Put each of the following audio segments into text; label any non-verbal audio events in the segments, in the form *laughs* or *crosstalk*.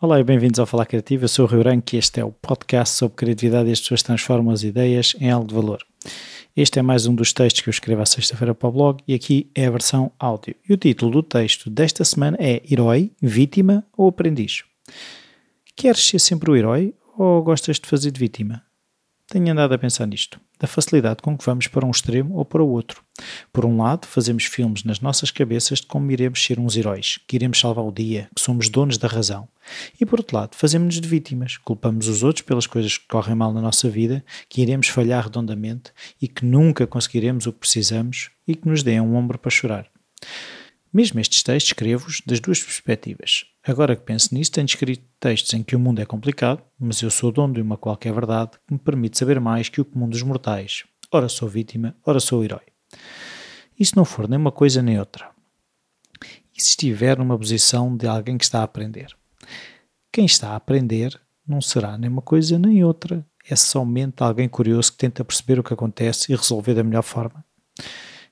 Olá e bem-vindos ao Falar Criativo. Eu sou o Rio Branco e este é o podcast sobre criatividade e as pessoas transformam as ideias em algo de valor. Este é mais um dos textos que eu escrevo à sexta-feira para o blog e aqui é a versão áudio. E o título do texto desta semana é Herói, Vítima ou Aprendiz? Queres ser sempre o herói ou gostas de fazer de vítima? Tenho andado a pensar nisto, da facilidade com que vamos para um extremo ou para o outro. Por um lado, fazemos filmes nas nossas cabeças de como iremos ser uns heróis, que iremos salvar o dia, que somos donos da razão. E por outro lado, fazemos-nos de vítimas, culpamos os outros pelas coisas que correm mal na nossa vida, que iremos falhar redondamente e que nunca conseguiremos o que precisamos e que nos deem um ombro para chorar. Mesmo estes textos escrevo-os das duas perspectivas. Agora que penso nisso, tenho escrito textos em que o mundo é complicado, mas eu sou dono de uma qualquer verdade que me permite saber mais que o comum dos mortais. Ora sou vítima, ora sou herói. E se não for nem uma coisa nem outra? E se estiver numa posição de alguém que está a aprender? Quem está a aprender não será nem uma coisa nem outra. É somente alguém curioso que tenta perceber o que acontece e resolver da melhor forma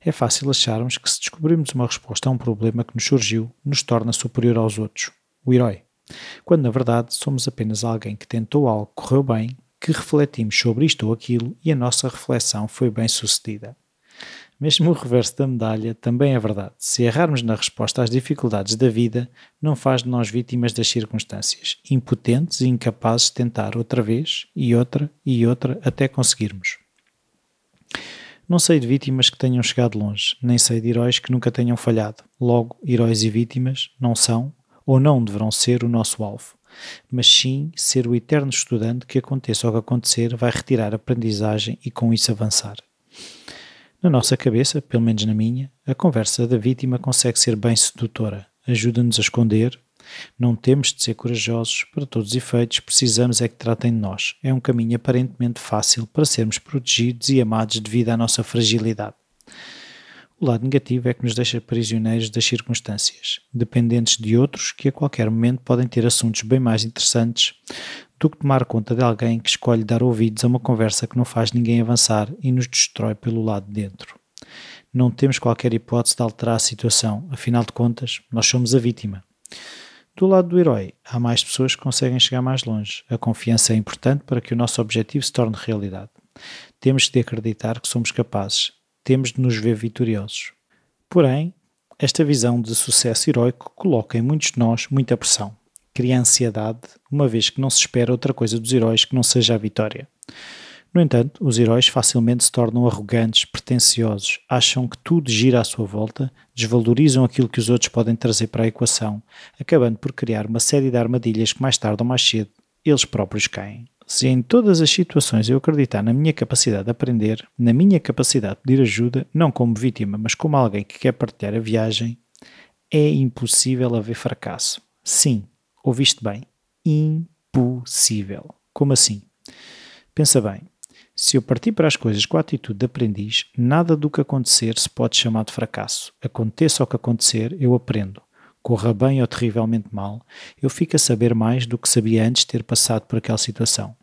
é fácil acharmos que se descobrirmos uma resposta a um problema que nos surgiu, nos torna superior aos outros, o herói. Quando na verdade somos apenas alguém que tentou algo que correu bem, que refletimos sobre isto ou aquilo e a nossa reflexão foi bem sucedida. Mesmo o reverso da medalha também é verdade. Se errarmos na resposta às dificuldades da vida, não faz de nós vítimas das circunstâncias, impotentes e incapazes de tentar outra vez e outra e outra até conseguirmos. Não sei de vítimas que tenham chegado longe, nem sei de heróis que nunca tenham falhado. Logo, heróis e vítimas não são ou não deverão ser o nosso alvo, mas sim ser o eterno estudante que aconteça o que acontecer vai retirar aprendizagem e com isso avançar. Na nossa cabeça, pelo menos na minha, a conversa da vítima consegue ser bem sedutora, ajuda-nos a esconder, não temos de ser corajosos, para todos os efeitos, precisamos é que tratem de nós. É um caminho aparentemente fácil para sermos protegidos e amados devido à nossa fragilidade. O lado negativo é que nos deixa prisioneiros das circunstâncias, dependentes de outros que a qualquer momento podem ter assuntos bem mais interessantes do que tomar conta de alguém que escolhe dar ouvidos a uma conversa que não faz ninguém avançar e nos destrói pelo lado de dentro. Não temos qualquer hipótese de alterar a situação, afinal de contas, nós somos a vítima. Do lado do herói, há mais pessoas que conseguem chegar mais longe. A confiança é importante para que o nosso objetivo se torne realidade. Temos de acreditar que somos capazes. Temos de nos ver vitoriosos. Porém, esta visão de sucesso heróico coloca em muitos de nós muita pressão. Cria ansiedade, uma vez que não se espera outra coisa dos heróis que não seja a vitória. No entanto, os heróis facilmente se tornam arrogantes, pretensiosos, acham que tudo gira à sua volta, desvalorizam aquilo que os outros podem trazer para a equação, acabando por criar uma série de armadilhas que mais tarde ou mais cedo eles próprios caem. Se em todas as situações eu acreditar na minha capacidade de aprender, na minha capacidade de pedir ajuda, não como vítima, mas como alguém que quer partilhar a viagem, é impossível haver fracasso. Sim, ouviste bem. Impossível. Como assim? Pensa bem, se eu partir para as coisas com a atitude de aprendiz, nada do que acontecer se pode chamar de fracasso. Aconteça o que acontecer, eu aprendo. Corra bem ou terrivelmente mal, eu fico a saber mais do que sabia antes de ter passado por aquela situação.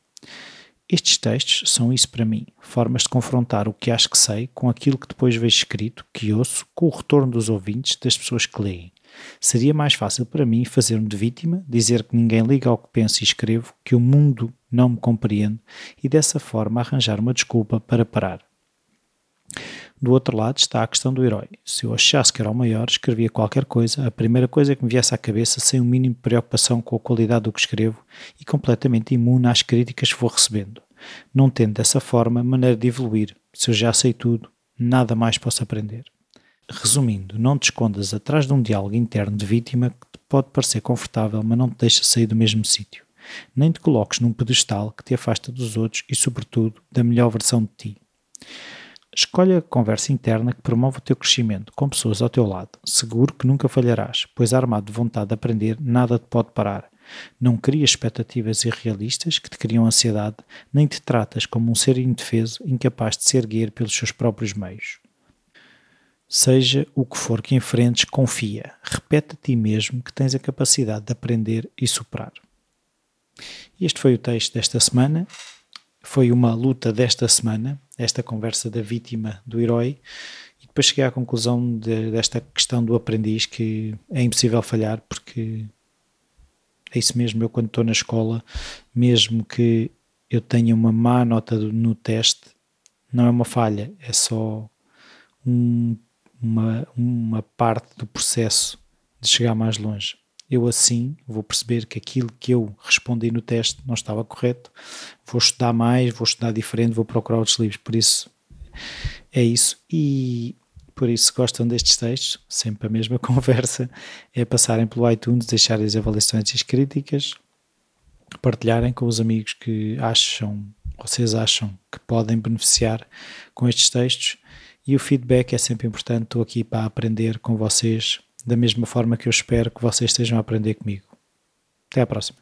Estes textos são isso para mim, formas de confrontar o que acho que sei com aquilo que depois vejo escrito, que ouço, com o retorno dos ouvintes, das pessoas que leem. Seria mais fácil para mim fazer-me de vítima, dizer que ninguém liga ao que penso e escrevo, que o mundo não me compreende e dessa forma arranjar uma desculpa para parar. Do outro lado está a questão do herói. Se eu achasse que era o maior, escrevia qualquer coisa, a primeira coisa que me viesse à cabeça, sem o mínimo de preocupação com a qualidade do que escrevo e completamente imune às críticas que vou recebendo. Não tendo dessa forma maneira de evoluir. Se eu já sei tudo, nada mais posso aprender. Resumindo, não te escondas atrás de um diálogo interno de vítima que te pode parecer confortável, mas não te deixa sair do mesmo sítio. Nem te coloques num pedestal que te afasta dos outros e, sobretudo, da melhor versão de ti. Escolha a conversa interna que promove o teu crescimento, com pessoas ao teu lado. Seguro que nunca falharás, pois armado de vontade de aprender, nada te pode parar. Não crias expectativas irrealistas que te criam ansiedade, nem te tratas como um ser indefeso, incapaz de se erguer pelos seus próprios meios. Seja o que for que enfrentes, confia. Repete a ti mesmo que tens a capacidade de aprender e superar. Este foi o texto desta semana. Foi uma luta desta semana, esta conversa da vítima do herói. E depois cheguei à conclusão de, desta questão do aprendiz que é impossível falhar porque é isso mesmo, eu quando estou na escola, mesmo que eu tenha uma má nota no teste, não é uma falha, é só um, uma, uma parte do processo de chegar mais longe. Eu assim vou perceber que aquilo que eu respondi no teste não estava correto, vou estudar mais, vou estudar diferente, vou procurar outros livros, por isso é isso. E por isso, gostam destes textos, sempre a mesma *laughs* conversa, é passarem pelo iTunes, deixarem as avaliações e as críticas, partilharem com os amigos que acham, vocês acham que podem beneficiar com estes textos e o feedback é sempre importante. Estou aqui para aprender com vocês da mesma forma que eu espero que vocês estejam a aprender comigo. Até à próxima.